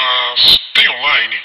Mas tem online?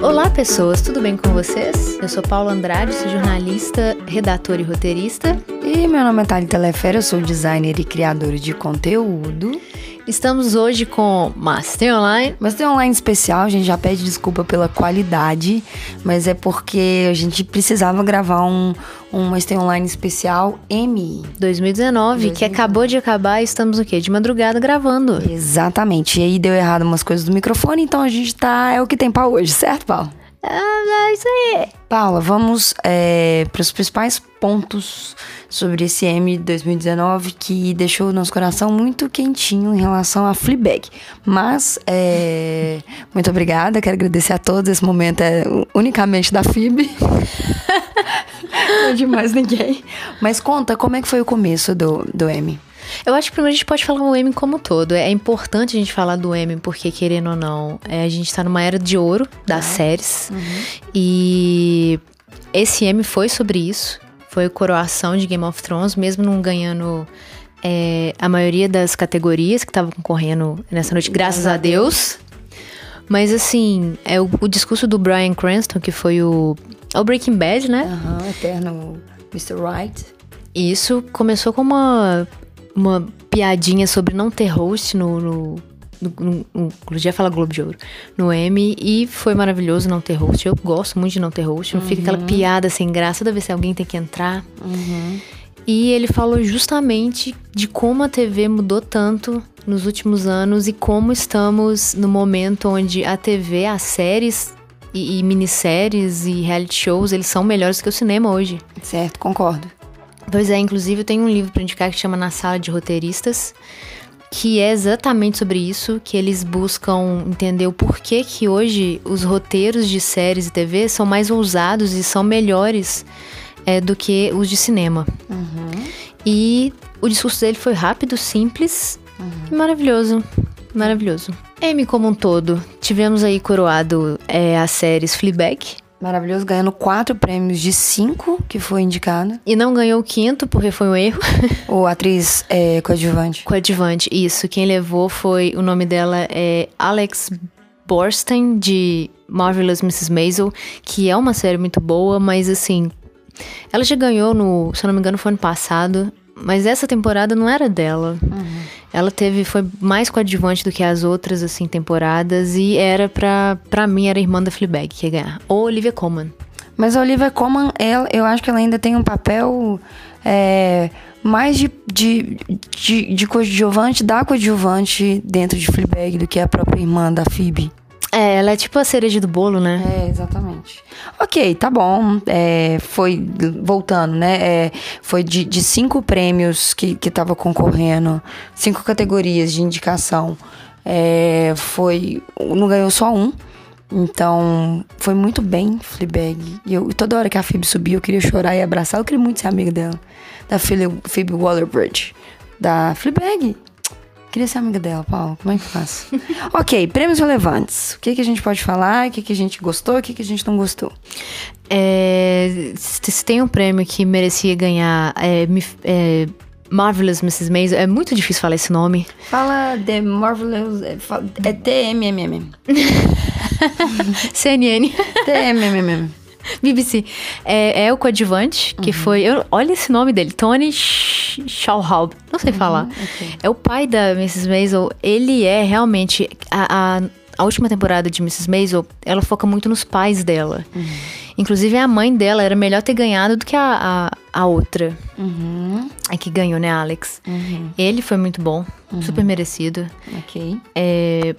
Olá, pessoas, tudo bem com vocês? Eu sou Paula Andrade, sou jornalista, redatora e roteirista. E meu nome é Thalita Lefera, eu sou designer e criadora de conteúdo. Estamos hoje com Master Online. Mas tem online especial, a gente já pede desculpa pela qualidade, mas é porque a gente precisava gravar um, um Master Online especial M. 2019, que acabou de acabar e estamos o quê? De madrugada gravando. Exatamente. E aí deu errado umas coisas do microfone, então a gente tá. É o que tem pra hoje, certo, Paulo? Ah, é isso aí. Paula, vamos é, para os principais pontos sobre esse M 2019 que deixou o nosso coração muito quentinho em relação a Fleabag. Mas, é, muito obrigada, quero agradecer a todos. Esse momento é unicamente da FIB. Não é de mais ninguém. Mas conta, como é que foi o começo do, do M? Eu acho que primeiro a gente pode falar o M como um todo. É importante a gente falar do M, porque, querendo ou não, é, a gente tá numa era de ouro das séries. E esse M foi sobre isso. Foi coroação de Game of Thrones, mesmo não ganhando é, a maioria das categorias que estavam concorrendo nessa noite, graças a Deus. Mas assim, é o, o discurso do Brian Cranston, que foi o, é o Breaking Bad, né? Aham, eterno Mr. Right. Isso começou com uma, uma piadinha sobre não ter host no. no, no, no, no já fala Globo de Ouro. No M. E foi maravilhoso não ter host. Eu gosto muito de não ter host. Não fica aquela piada sem graça toda vez que alguém tem que entrar. E ele falou justamente de como a TV mudou tanto nos últimos anos e como estamos no momento onde a TV, as séries e, e minisséries e reality shows, eles são melhores que o cinema hoje. Certo, concordo. Pois é, inclusive eu tenho um livro pra indicar que chama Na Sala de Roteiristas, que é exatamente sobre isso, que eles buscam entender o porquê que hoje os roteiros de séries e TV são mais ousados e são melhores é, do que os de cinema. E o discurso dele foi rápido, simples e maravilhoso. Maravilhoso. M como um todo, tivemos aí coroado é, as séries Fleabag, Maravilhoso, ganhando quatro prêmios de cinco que foi indicada. e não ganhou o quinto porque foi um erro. Ou atriz é, coadjuvante. Coadjuvante, isso. Quem levou foi. O nome dela é Alex Borstein, de Marvelous Mrs. Maisel, que é uma série muito boa, mas assim. Ela já ganhou no. Se eu não me engano, foi ano passado. Mas essa temporada não era dela. Ela teve. Foi mais coadjuvante do que as outras, assim, temporadas. E era pra. Pra mim, era a irmã da Fleabag que ia ganhar. Ou Olivia Colman. Mas a Olivia Colman, ela, eu acho que ela ainda tem um papel é, mais de, de, de, de coadjuvante, da coadjuvante dentro de Fleabag do que a própria irmã da Phoebe. É, ela é tipo a cereja do bolo, né? É, exatamente. Ok, tá bom. É, foi, voltando, né? é, foi de, de cinco prêmios que, que tava concorrendo, cinco categorias de indicação. é, foi. Não ganhou só um. Então, foi muito bem, Fleabag. E eu, toda hora que a Phoebe subia, eu queria chorar e abraçar. Eu queria muito ser amiga dela. Da Phoebe, Waller-Bridge. Da Fleabag. Queria ser amiga dela, Paulo. Como é que faço? ok, prêmios relevantes. O que, que a gente pode falar? O que, que a gente gostou? O que, que a gente não gostou? É, se tem um prêmio que merecia ganhar é, é, Marvelous Mrs. Maisel, é muito difícil falar esse nome. Fala The Marvelous... É, é TMMM. CNN, TMMM. BBC. É, é o coadjuvante, que foi. eu- olha esse nome dele, Tony Sch- Schauhaub. Não sei falar. É o pai da Mrs. Maisel. Ele é realmente. A, a, a última temporada de Mrs. Maisel, ela foca muito nos pais dela. Inclusive, a mãe dela era melhor ter ganhado do que a, a, a outra. A que ganhou, né, Alex? Ele foi muito bom, super merecido. Ok. É,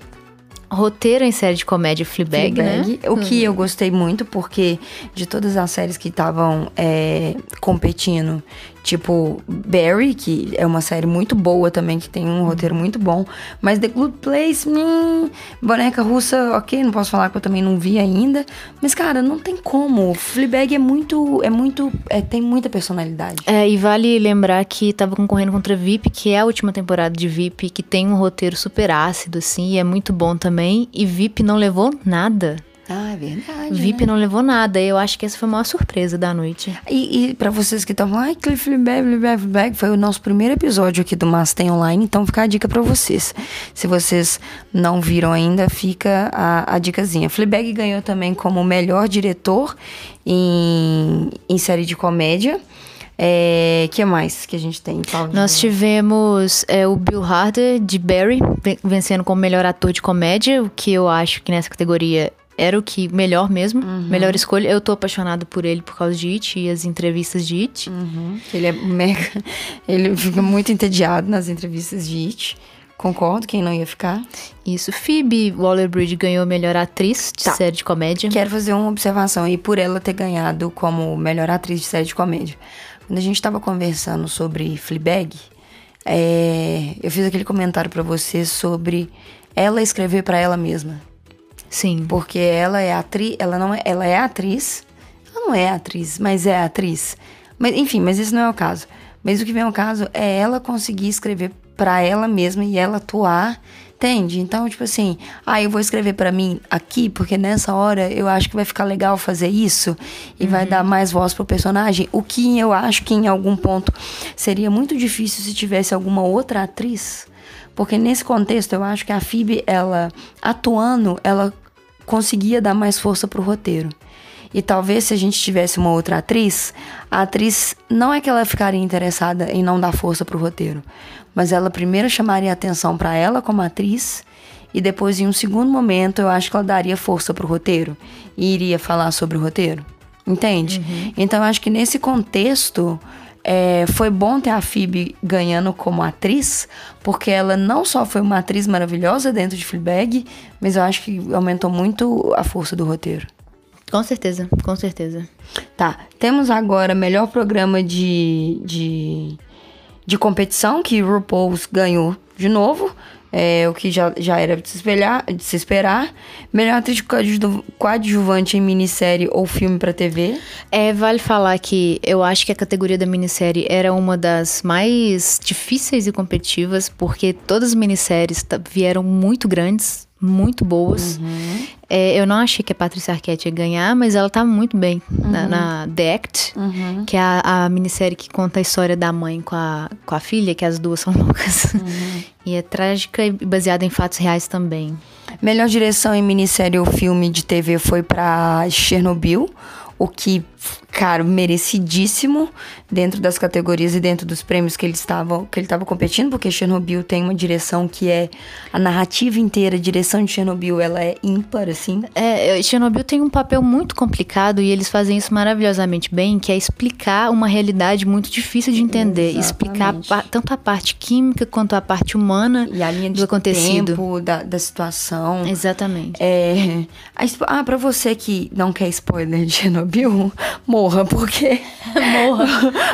roteiro em série de comédia Fleabag, né? Fleabag. O que eu gostei muito, porque de todas as séries que estavam é, competindo, tipo Barry, que é uma série muito boa também, que tem um roteiro muito bom, mas The Good Place, hum, boneca russa, ok, não posso falar que eu também não vi ainda, mas cara, não tem como. Fleabag é muito, é muito, é, tem muita personalidade. É, e vale lembrar que tava concorrendo contra VIP, que é a última temporada de VIP, que tem um roteiro super ácido, assim, e é muito bom também. E VIP não levou nada. Ah, é verdade. VIP né? não levou nada. Eu acho que essa foi a maior surpresa da noite. E, e para vocês que estão ai, Cliff Fleabag, Fleabag, Fleabag, foi o nosso primeiro episódio aqui do Master Online, então fica a dica para vocês. Se vocês não viram ainda, fica a, a dicasinha. Fleabag ganhou também como melhor diretor em, em série de comédia. É, que mais que a gente tem? Paulo? Nós tivemos é, o Bill Harder, de Barry, ven- vencendo como melhor ator de comédia, o que eu acho que nessa categoria era o que melhor mesmo, melhor escolha. Eu tô apaixonado por ele por causa de It e as entrevistas de It. Uhum, ele é mega. Ele fica muito entediado nas entrevistas de It. Concordo, quem não ia ficar. Isso. Phoebe Waller-Bridge ganhou melhor atriz de Tá. série de comédia. Quero fazer uma observação aí por ela ter ganhado como melhor atriz de série de comédia. Quando a gente tava conversando sobre Fleabag, é, eu fiz aquele comentário pra você sobre ela escrever pra ela mesma. Sim. Porque ela é atriz, ela não é, ela é atriz. Ela não é atriz, mas é atriz. Mas enfim, mas esse não é o caso. Mas o que vem ao caso é ela conseguir escrever pra ela mesma e ela atuar, entende? Então, tipo assim, ah, eu vou escrever pra mim aqui porque nessa hora eu acho que vai ficar legal fazer isso e vai dar mais voz pro personagem. O que eu acho que em algum ponto seria muito difícil se tivesse alguma outra atriz porque nesse contexto, eu acho que a Phoebe, ela atuando, ela conseguia dar mais força pro roteiro. E talvez se a gente tivesse uma outra atriz, a atriz não é que ela ficaria interessada em não dar força pro roteiro, mas ela primeiro chamaria atenção pra ela como atriz e depois em um segundo momento eu acho que ela daria força pro roteiro e iria falar sobre o roteiro. Entende? Então eu acho que nesse contexto é, foi bom ter a Phoebe ganhando como atriz, porque ela não só foi uma atriz maravilhosa dentro de Fleabag, mas eu acho que aumentou muito a força do roteiro. Com certeza, com certeza. Tá, temos agora melhor programa de, de, de competição, que RuPaul's ganhou de novo, é, o que já, já era de se, espelhar, de se esperar. Melhor atriz coadju- coadjuvante em minissérie ou filme pra TV. É, vale falar que eu acho que a categoria da minissérie era uma das mais difíceis e competitivas, porque todas as minisséries vieram muito grandes, muito boas. É, eu não achei que a Patrícia Arquette ia ganhar, mas ela tá muito bem na, na The Act, que é a, a minissérie que conta a história da mãe com a, com a filha, que as duas são loucas. e é trágica e baseada em fatos reais também. Melhor direção em minissérie ou filme de TV foi pra Chernobyl, o que, cara, merecidíssimo dentro das categorias e dentro dos prêmios que ele estava que ele estava competindo, porque Chernobyl tem uma direção que é a narrativa inteira, a direção de Chernobyl, ela é ímpar assim. É, Chernobyl tem um papel muito complicado e eles fazem isso maravilhosamente bem, que é explicar uma realidade muito difícil de entender. Explicar Exatamente. pa- tanto a parte química quanto a parte humana E a linha de do acontecido. tempo da, da situação. Exatamente. É, a ah, pra você que não quer spoiler de Chernobyl, morra, porque. morra.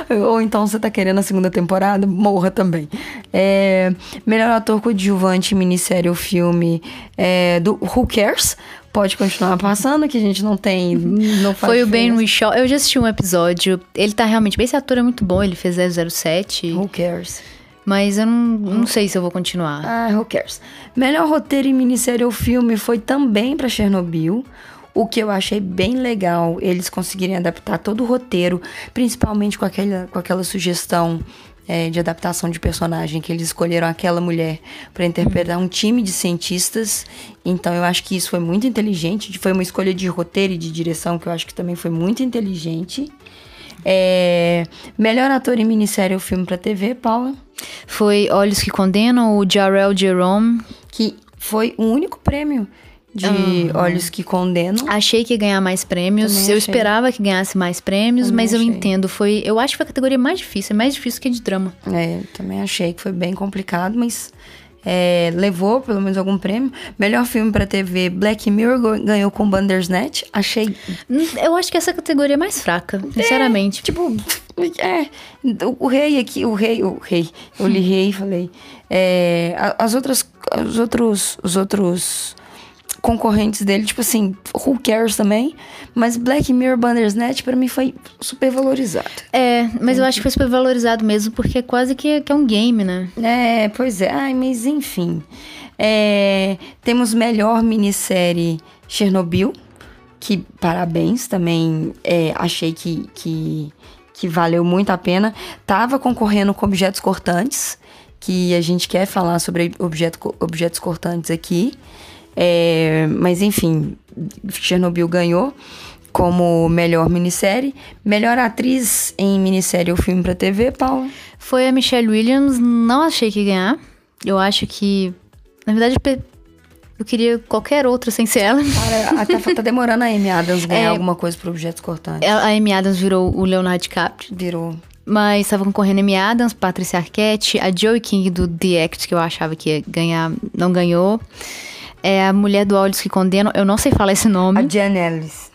Ou então você tá querendo a segunda temporada, morra também. É, melhor ator coadjuvante, minissérie ou filme é, do Who Cares? Pode continuar passando, que a gente não tem. Não faz Foi o Ben. Whishaw. Eu já assisti um episódio. Ele tá realmente. Esse ator é muito bom. Ele fez 007. Who Cares? Mas eu não, não sei se eu vou continuar. Ah, who cares? Melhor roteiro em minissérie ou filme foi também pra Chernobyl. O que eu achei bem legal, eles conseguirem adaptar todo o roteiro, principalmente com aquela, com aquela sugestão é, de adaptação de personagem, que eles escolheram aquela mulher pra interpretar um time de cientistas. Então eu acho que isso foi muito inteligente. Foi uma escolha de roteiro e de direção que eu acho que também foi muito inteligente. É, melhor ator em minissérie ou filme pra TV, Paula? Foi Olhos que Condenam, o Jarrell Jerome. que foi o único prêmio de Olhos que Condenam. Achei que ia ganhar mais prêmios. Também eu achei. esperava que ganhasse mais prêmios, Também mas eu achei. entendo. Foi, eu acho que foi a categoria mais difícil, é mais difícil que a de drama. É, também achei que foi bem complicado, mas é, levou pelo menos algum prêmio. Melhor filme pra TV, Black Mirror ganhou com Bandersnatch. Achei, Hum, Eu acho que essa categoria é mais fraca, sinceramente. tipo, é, o, o rei aqui, o rei, o rei, eu li rei e falei. É, as outras, os outros, os outros concorrentes dele, tipo assim, who cares também, mas Black Mirror Bandersnatch pra mim foi super valorizado. É, mas eu acho que foi super valorizado mesmo, porque é quase que, que é um game, né? É, pois é. Ai, mas enfim. É, temos melhor minissérie Chernobyl, que parabéns também. É, achei que, que, que valeu muito a pena. Tava concorrendo com objetos cortantes, que a gente quer falar sobre objeto, objetos cortantes aqui. É, mas enfim, Chernobyl ganhou como melhor minissérie. Melhor atriz em minissérie ou filme para TV, Paula? Foi a Michelle Williams. Não achei que ia ganhar. Eu acho que. Na verdade, eu queria qualquer outra sem ser ela. Cara, até tá demorando a Amy Adams ganhar é, alguma coisa por objetos cortantes. A Amy Adams virou o Leonardo DiCaprio. Virou. Mas estavam concorrendo Amy Adams, Patricia Arquette, a Joey King do The Act, que eu achava que ia ganhar, não ganhou. É a mulher do Olhos que Condenam, eu não sei falar esse nome. A Jen Ellis.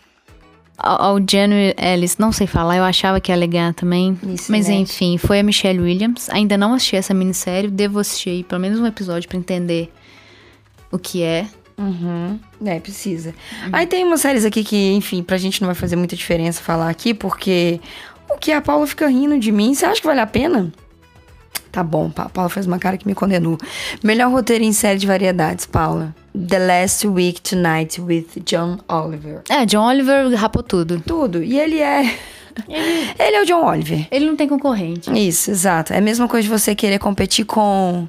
Ao Jen Ellis, não sei falar, eu achava que ia ganhar também. Isso, Mas né? enfim, foi a Michelle Williams. Ainda não assisti essa minissérie, devo assistir pelo menos um episódio para entender o que é. Uhum. É, precisa. Uhum. Aí tem umas séries aqui que, enfim, pra gente não vai fazer muita diferença falar aqui, porque o que a Paula fica rindo de mim, você acha que vale a pena? Tá bom, a Paula fez uma cara que me condenou. Melhor roteiro em série de variedades, Paula. The Last Week Tonight with John Oliver. É, John Oliver rapou tudo. Tudo. E ele é. Ele... ele é o John Oliver. Ele não tem concorrente. Isso, exato. É a mesma coisa de você querer competir com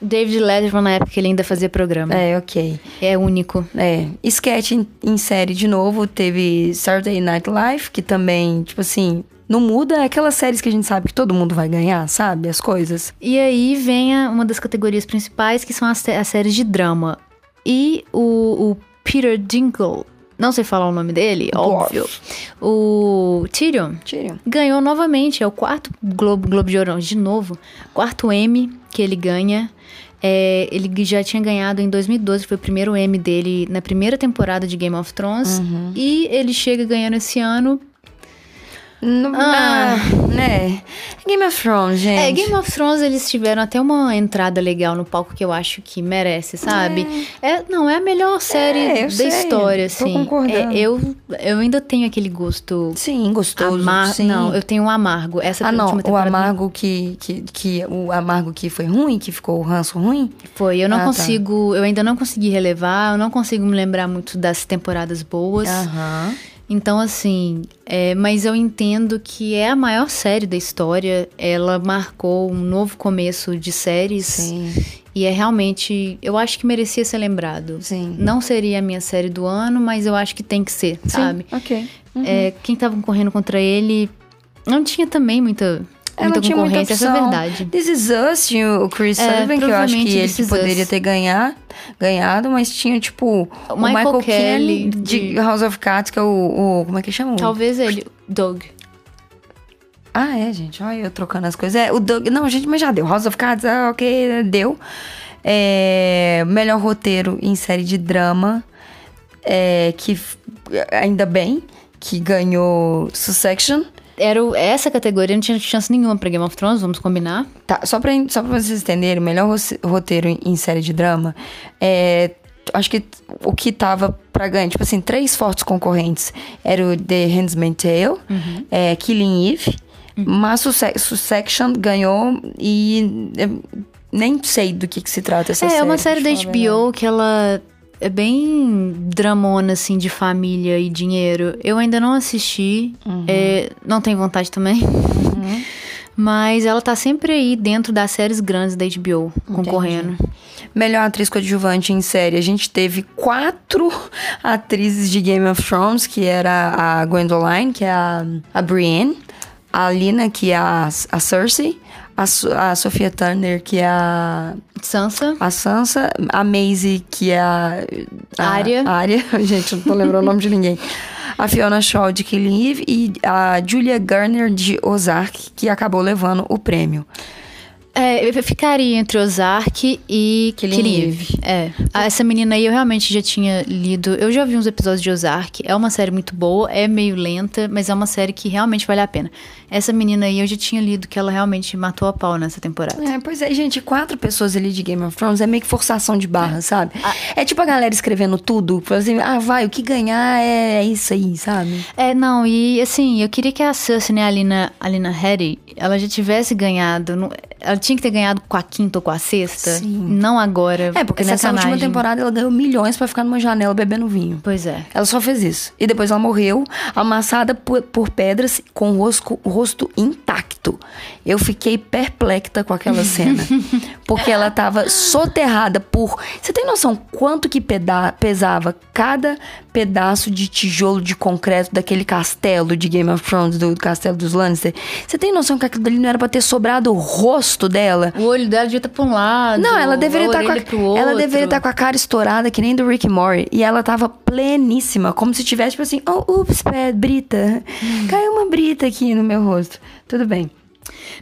David Letterman na época que ele ainda fazia programa. É, ok. É único. É. Sketch em, em série de novo, teve Saturday Night Live, que também, tipo assim, não muda é aquelas séries que a gente sabe que todo mundo vai ganhar, sabe? As coisas. E aí vem a, uma das categorias principais, que são as, as séries de drama. E o, o Peter Dinklage, não sei falar o nome dele, óbvio. O Tyrion, Tyrion ganhou novamente, é o quarto Globo, Globo de Ouro, de novo, quarto M que ele ganha. É, ele já tinha ganhado em 2012, foi o primeiro M dele na primeira temporada de Game of Thrones. Uhum. E ele chega ganhando esse ano no, ah, né? Game of Thrones, é, gente. É, Game of Thrones eles tiveram até uma entrada legal no palco que eu acho que merece, sabe? É, é não, é a melhor série é, da sei, história, assim. É, eu, eu ainda tenho aquele gosto. Sim, gostoso. Amar... Sim. Não, eu tenho um amargo. Essa ah, não, o amargo que, que, que. O amargo que foi ruim, que ficou o ranço ruim? Foi. Eu não ah, tá. consigo. Tá. Eu ainda não consegui relevar, eu não consigo me lembrar muito das temporadas boas. Aham. Então, assim, é, mas eu entendo que é a maior série da história. Ela marcou um novo começo de séries. Sim. E é realmente. Eu acho que merecia ser lembrado. Sim. Não seria a minha série do ano, mas eu acho que tem que ser, Sim, sabe? Ok. Uhum. É, quem tava concorrendo contra ele não tinha também muita tinha muita opção. essa é verdade. This Is Us tinha o Chris é, Sullivan, que eu acho que ele que poderia ter ganhar, ganhado, mas tinha, tipo, o, o Michael, Michael Kelly de... de House of Cards, que é o, o Como é que chama? Talvez ele, Doug. Ah, é, gente. Olha eu trocando as coisas. É, o Doug... Não, gente, mas já deu. House of Cards, ah, ok, deu. É, melhor roteiro em série de drama, é, que ainda bem que ganhou Succession era essa categoria não tinha chance nenhuma pra Game of Thrones, vamos combinar. Tá, só pra, só pra vocês entenderem, o melhor roteiro em, série de drama é. Acho que o que tava pra ganhar, tipo assim, três fortes concorrentes era o The Handmaid's Tale, uhum. é, Killing Eve, uhum. mas Succession ganhou e é, nem sei do que, que se trata essa é, série. É uma série da HBO que ela é bem dramona, assim, de família e dinheiro. Eu ainda não assisti, uhum. é, não tenho vontade também. Uhum. Mas ela tá sempre aí dentro das séries grandes da HBO, concorrendo. Melhor atriz coadjuvante em série. A gente teve quatro atrizes de Game of Thrones, que era a Gwendoline, que é a, a Brienne, a Lina, que é a, a Cersei, a, a Sofia Turner, que é a. Sansa. A Sansa. A Maisie, que é a. A Arya. Arya. Gente, não tô lembrando o nome de ninguém. A Fiona Shaw de Killing Eve e a Julia Garner de Ozark, que acabou levando o prêmio. É, eu ficaria entre Ozark e Killing Eve. É. Ah, essa menina aí eu realmente já tinha lido. Eu já vi uns episódios de Ozark. É uma série muito boa, é meio lenta, mas é uma série que realmente vale a pena. Essa menina aí eu já tinha lido que ela realmente matou a pau nessa temporada. É, pois é, gente, quatro pessoas ali de Game of Thrones é meio que forçação de barra, é. sabe? Ah, é tipo a galera escrevendo tudo, assim, ah, vai, o que ganhar é, é isso aí, sabe? É, não, e assim, eu queria que a Cersei, né, a Alina, Alina Harry, ela já tivesse ganhado. Ela tinha que ter ganhado com a quinta ou com a sexta. Sim. Não agora. É, porque nessa sacanagem. última temporada ela ganhou milhões pra ficar numa janela bebendo vinho. Pois é. Ela só fez isso. E depois ela morreu, amassada por, por pedras, com o rosto, o rosto intacto. Eu fiquei perplexa com aquela cena. porque ela tava soterrada por. Você tem noção quanto que peda- pesava cada pedaço de tijolo de concreto daquele castelo de Game of Thrones, do castelo dos Lannister? Você tem noção que aquilo dali não era pra ter sobrado o rosto dela? O olho dela devia estar pra um lado. Não, ela deveria a estar com a, ela deveria estar com a cara estourada que nem do Rick Mori e ela tava pleníssima, como se tivesse tipo assim, oh, ups, brita. Caiu uma brita aqui no meu rosto. Tudo bem.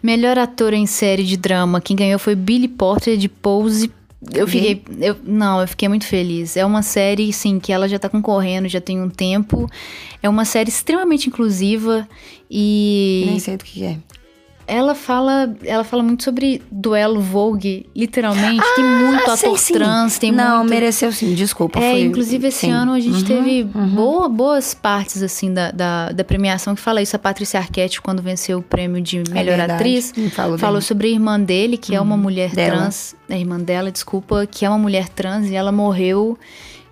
Melhor ator em série de drama. Quem ganhou foi Billy Porter de Pose. Eu fiquei. Eu, não, eu fiquei muito feliz. É uma série, sim, que ela já tá concorrendo já tem um tempo. É uma série extremamente inclusiva e. Nem sei do que é. Ela fala, ela fala muito sobre duelo Vogue, literalmente. tem muito Ah, sei ator sim. trans, tem Não, muito... mereceu sim, desculpa. É, foi- inclusive esse sim. ano a gente Uhum, teve uhum. boa- boas partes, assim, da, da, da premiação que fala isso. A Patrícia Arquette, quando venceu o prêmio de melhor É atriz, me falou falou sobre a irmã dele, que é uma mulher dela. trans. A irmã dela, desculpa, que é uma mulher trans e ela morreu.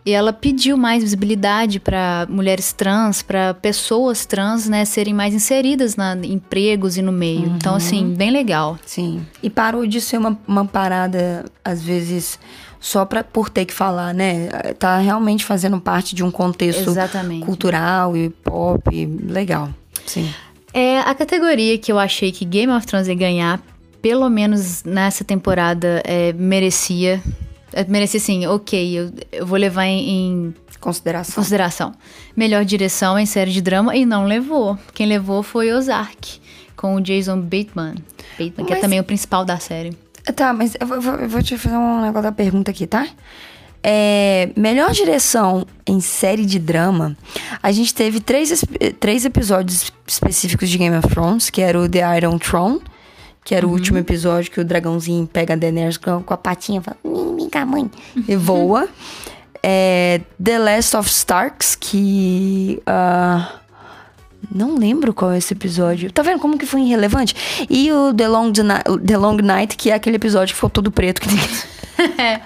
E ela pediu mais visibilidade para mulheres trans, para pessoas trans, né, serem mais inseridas na em empregos e no meio. Então, Uhum. assim, bem legal. Sim. E parou de ser uma, uma parada, às vezes, só pra, por ter que falar, né? Tá realmente fazendo parte de um contexto Exatamente. cultural e pop. Legal. Sim. É a categoria que eu achei que Game of Thrones ia ganhar, pelo menos nessa temporada, é, merecia. Merecia sim, ok, eu, eu vou levar em, em Consideração. consideração. Melhor direção em série de drama e não levou. Quem levou foi Ozark, com o Jason Bateman. Bateman que é Mas- também o principal da série. Tá, mas eu vou, eu vou te fazer um negócio da pergunta aqui, tá? É, melhor direção em série de drama, a gente teve três, três episódios específicos de Game of Thrones, que era o The Iron Throne, que era o último episódio que o dragãozinho pega a Daenerys com, com a patinha e fala, "Vem, vem cá, mãe, e voa. É, The Last of Starks, que... ah, não lembro qual é esse episódio. Tá vendo como que foi irrelevante? E o The Long, The Long Night, que é aquele episódio que ficou todo preto. Que ninguém...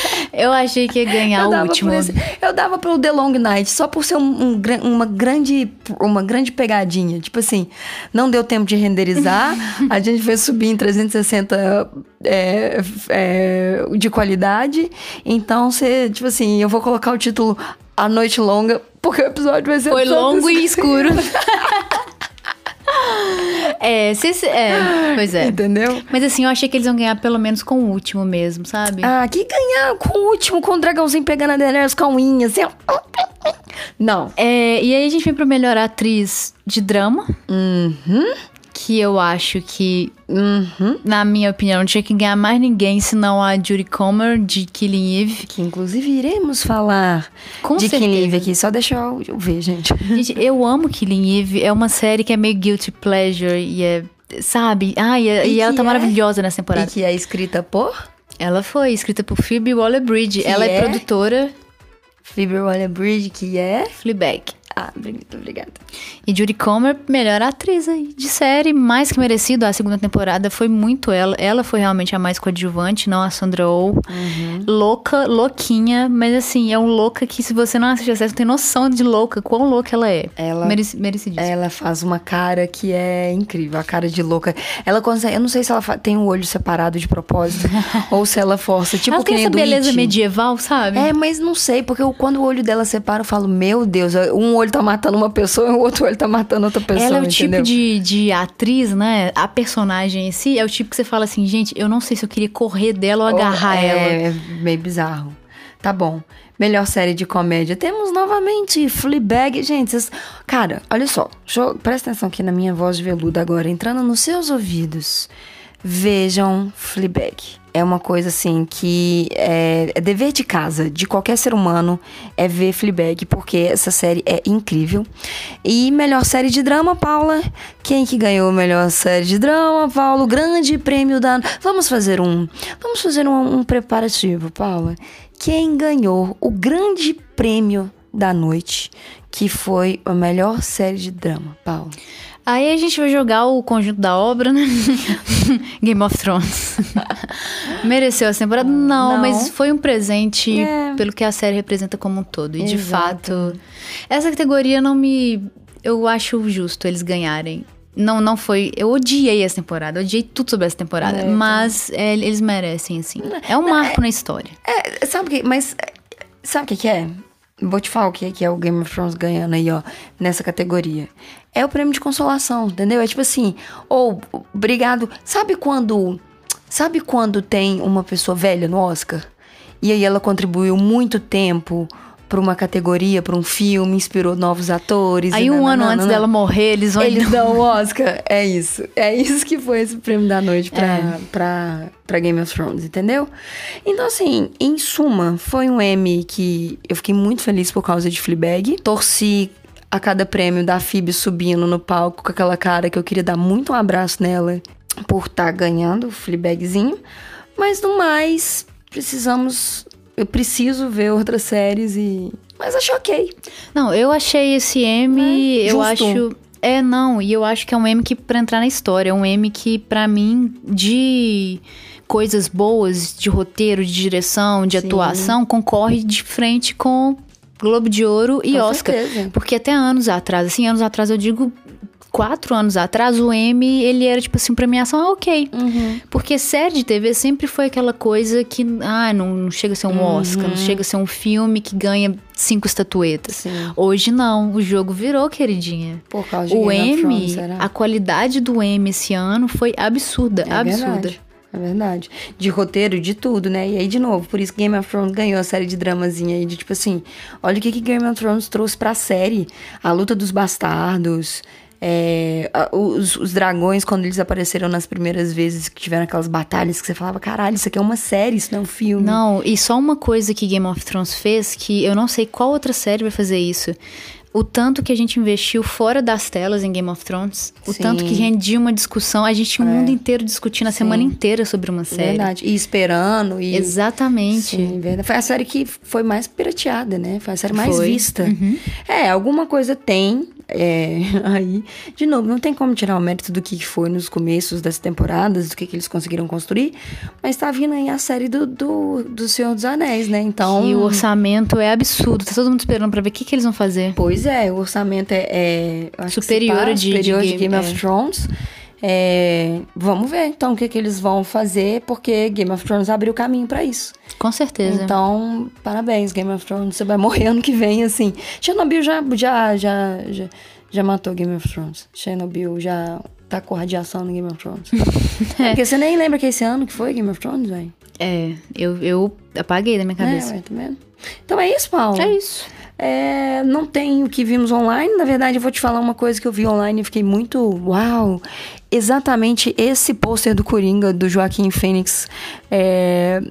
Eu achei que ia ganhar o último. esse- eu dava pro The Long Night, só por ser um- um uma, grande, uma grande pegadinha. Tipo assim, não deu tempo de renderizar, a gente fez subir em 360 é, é, de qualidade. Então, você, tipo assim, eu vou colocar o título A Noite Longa, porque o episódio vai ser Foi longo e escuro. é, se, é, pois é. Entendeu? Mas assim, eu achei que eles iam ganhar pelo menos com o último mesmo, sabe? Ah, que ganhar com o último, com o dragãozinho pegando a Daenerys com a unha, assim. Não. É, e aí a gente vem pra melhor atriz de drama, Uhum. Que eu acho que, Uhum. na minha opinião, não tinha que ganhar mais ninguém senão a Judy Comer de Killing Eve. Que inclusive iremos falar Com de certeza. Kim Live aqui. Só deixa eu, eu ver, gente. Gente, eu amo Killing Eve. É uma série que é meio guilty pleasure e é. Sabe? Ah, e, e E ela tá é? maravilhosa nessa E temporada. que é escrita por Ela foi escrita por Phoebe Waller-Bridge. Ela é, é? produtora Phoebe Waller-Bridge, que é... Fleabag. Ah, muito obrigada. E Judy Comer, melhor atriz aí de série, mais que merecido. A segunda temporada foi muito ela. Ela foi realmente a mais coadjuvante, não a Sandra Oh. Louca, louquinha, mas assim, é um louca que se você não assistir a série, não tem noção de louca, quão louca ela é. Ela- Mereci, merecidíssimo. Ela faz uma cara que é incrível, a cara de louca. Ela consegue, eu não sei se ela tem o olho separado de propósito ou se ela força, tipo ela que tem essa beleza It. medieval, sabe? É, mas não sei, porque eu- quando o olho dela separa, eu falo, meu Deus, um olho tá matando uma pessoa e o outro olho tá matando outra pessoa, Ela é o entendeu? tipo de, de atriz, né? A personagem em si é o tipo que você fala assim, gente, eu não sei se eu queria correr dela ou agarrar é, ela. É meio bizarro. Tá bom. Melhor série de comédia. Temos novamente Fleabag. Gente, vocês... cara, olha só. Eu... Presta atenção aqui na minha voz de veludo agora, entrando nos seus ouvidos. Vejam Fleabag. É uma coisa assim que é, é dever de casa de qualquer ser humano é ver Fleabag, porque essa série é incrível. E melhor série de drama, Paula. Quem que ganhou a melhor série de drama, Paulo? Grande prêmio da. Vamos fazer um. Vamos fazer um, um preparativo, Paula. Quem ganhou o grande prêmio da noite? que foi a melhor série de drama, Paulo? Aí a gente vai jogar o conjunto da obra, né? Game of Thrones. Mereceu essa temporada? Não, Não. mas foi um presente É. pelo que a série representa como um todo. E de Exato. fato, essa categoria não me. Eu acho justo eles ganharem. Não, não foi. Eu odiei essa temporada, odiei tudo sobre essa temporada. É, mas é, eles merecem, assim. É um marco na história. É, sabe o que? Mas é, sabe o que, que é? Vou te falar o que, que é o Game of Thrones ganhando aí, ó, nessa categoria. É o prêmio de consolação, entendeu? É tipo assim, ou obrigado. Sabe quando. Sabe quando tem uma pessoa velha no Oscar? E aí ela contribuiu muito tempo pra uma categoria, pra um filme, inspirou novos atores. Aí e um ano antes dela morrer, eles vão. Eles dão o Oscar. É isso. É isso que foi esse prêmio da noite pra, É. pra, pra Game of Thrones, entendeu? Então, assim, em suma, foi um Emmy que eu fiquei muito feliz por causa de Fleabag. Torci a cada prêmio da Phoebe subindo no palco com aquela cara que eu queria dar muito um abraço nela por estar ganhando o Fleabagzinho. Mas no mais, precisamos... Eu preciso ver outras séries e... Mas achei ok. Não, eu achei esse M, É, eu acho. É, não, e eu acho que é um M que pra entrar na história, é um M que pra mim de coisas boas, de roteiro, de direção, de Sim. atuação, concorre de frente com Globo de Ouro e Com Oscar. certeza. Porque até anos atrás, assim, anos atrás eu digo quatro anos atrás, o M, ele era tipo assim, premiação, ah, ok. Uhum. Porque série de TV sempre foi aquela coisa que, ah, não, não chega a ser um Oscar, não chega a ser um filme que ganha cinco estatuetas. Uhum. Sim. Hoje não, o jogo virou, queridinha. Por causa de O Game M, Thrones, a qualidade do M esse ano foi absurda, É absurda. verdade. É verdade. De roteiro, de tudo, né? E aí, de novo, por isso Game of Thrones ganhou a série de dramazinha aí, de tipo assim, olha o que, que Game of Thrones trouxe pra série. A luta dos bastardos, é, os, os dragões, quando eles apareceram nas primeiras vezes que tiveram aquelas batalhas que você falava, caralho, isso aqui é uma série, isso não é um filme. Não, e só uma coisa que Game of Thrones fez, que eu não sei qual outra série vai fazer isso. O tanto que a gente investiu fora das telas em Game of Thrones, o Sim. tanto que rendia uma discussão, a gente tinha o É. mundo inteiro discutindo a semana inteira sobre uma série. Verdade. E esperando. E... Exatamente. Sim, verdade. Foi a série que foi mais pirateada, né? Foi a série mais Foi. Uhum. vista. É, alguma coisa tem. É, aí, de novo, não tem como tirar o mérito do que foi nos começos das temporadas, do que, que eles conseguiram construir, mas tá vindo aí a série do, do, do Senhor dos Anéis, né? Então. E o orçamento é absurdo. Tá todo mundo esperando pra ver o que, que eles vão fazer. Pois é, o orçamento é, é, Superior pá, de- de superior de Game- Game of é. Thrones. É, vamos ver então o que, que eles vão fazer, porque Game of Thrones abriu caminho pra isso. Com certeza. Então, parabéns, Game of Thrones. Você vai morrer ano que vem, assim. Chernobyl já, já, já, já, já matou Game of Thrones. Chernobyl já tá com radiação no Game of Thrones. É, Porque você nem lembra que esse ano que foi Game of Thrones, velho? É, eu, eu apaguei da minha É, cabeça. ué, tá vendo? Então é isso, Paulo. É isso. É, não tem o que vimos online. Na verdade, eu vou te falar uma coisa que eu vi online e fiquei muito. Uau! Exatamente esse pôster do Coringa, do Joaquim Fênix, é,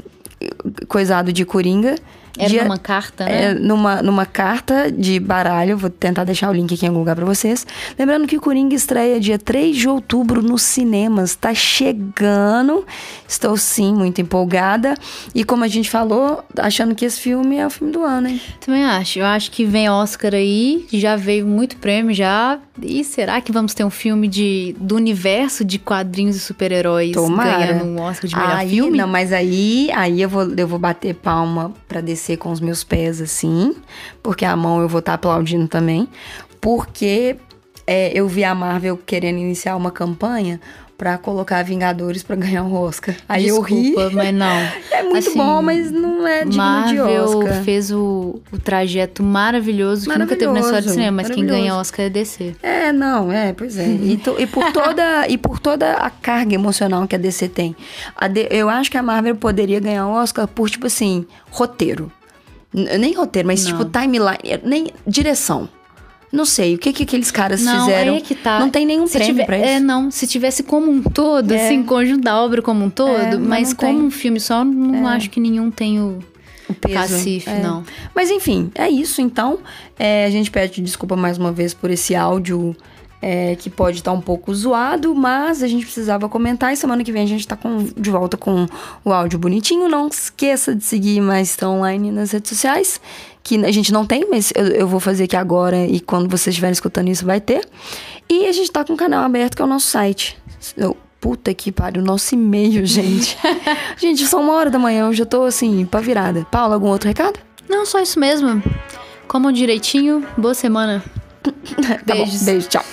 coisado de Coringa. Era numa carta, né? é, numa, numa carta de baralho, vou tentar deixar o link aqui em algum lugar pra vocês. Lembrando que o Coringa estreia dia 3 de outubro nos cinemas. Tá chegando. Estou sim muito empolgada. E como a gente falou, achando que esse filme é o filme do ano, hein? Também acho. Eu acho que vem Oscar aí, já veio muito prêmio já. E será que vamos ter um filme de, do universo de quadrinhos e super-heróis ganhando um Oscar de melhor aí, filme? Não, mas aí, aí eu, vou, eu vou bater palma pra descer com os meus pés assim, porque a mão eu vou estar aplaudindo também, porque é, eu vi a Marvel querendo iniciar uma campanha pra colocar Vingadores pra ganhar um Oscar. Aí eu ri. Desculpa, mas não. É muito Assim, bom, mas não é digno de Marvel Oscar. fez o, o trajeto maravilhoso que nunca teve na história do Maravilhoso, cinema, mas quem ganha maravilhoso. Oscar é DC. É, não, é, pois é. E, to- e por toda, e por toda a carga emocional que a DC tem. A D- eu acho que a Marvel poderia ganhar um Oscar por, tipo assim, roteiro. Nem roteiro, mas Não. tipo timeline, nem direção. Não sei, o que que aqueles caras Não, fizeram? é que tá. Não tem nenhum Se prêmio tiver- pra isso. É, não. Se tivesse como um todo, É. assim, conjunto da obra como um todo, É, mas mas como tem. um filme só, não acho que nenhum tem o, O peso, cacife, é. não. Mas enfim, é isso então. É, a gente pede desculpa mais uma vez por esse áudio é, que pode estar um pouco zoado, mas a gente precisava comentar e semana que vem a gente tá com- de volta com o áudio bonitinho. Não esqueça de seguir mais Estão Online nas redes sociais, que a gente não tem, mas eu, eu vou fazer aqui agora e quando vocês estiverem escutando isso vai ter. E a gente tá com um canal aberto que é o nosso site. Eu, puta que pariu, nosso e-mail, gente. gente, são uma hora da manhã, eu já tô assim, pra virada. Paula, algum outro recado? Não, só isso mesmo. Comam direitinho. Boa semana. Tá bom, Beijos. Beijo, tchau.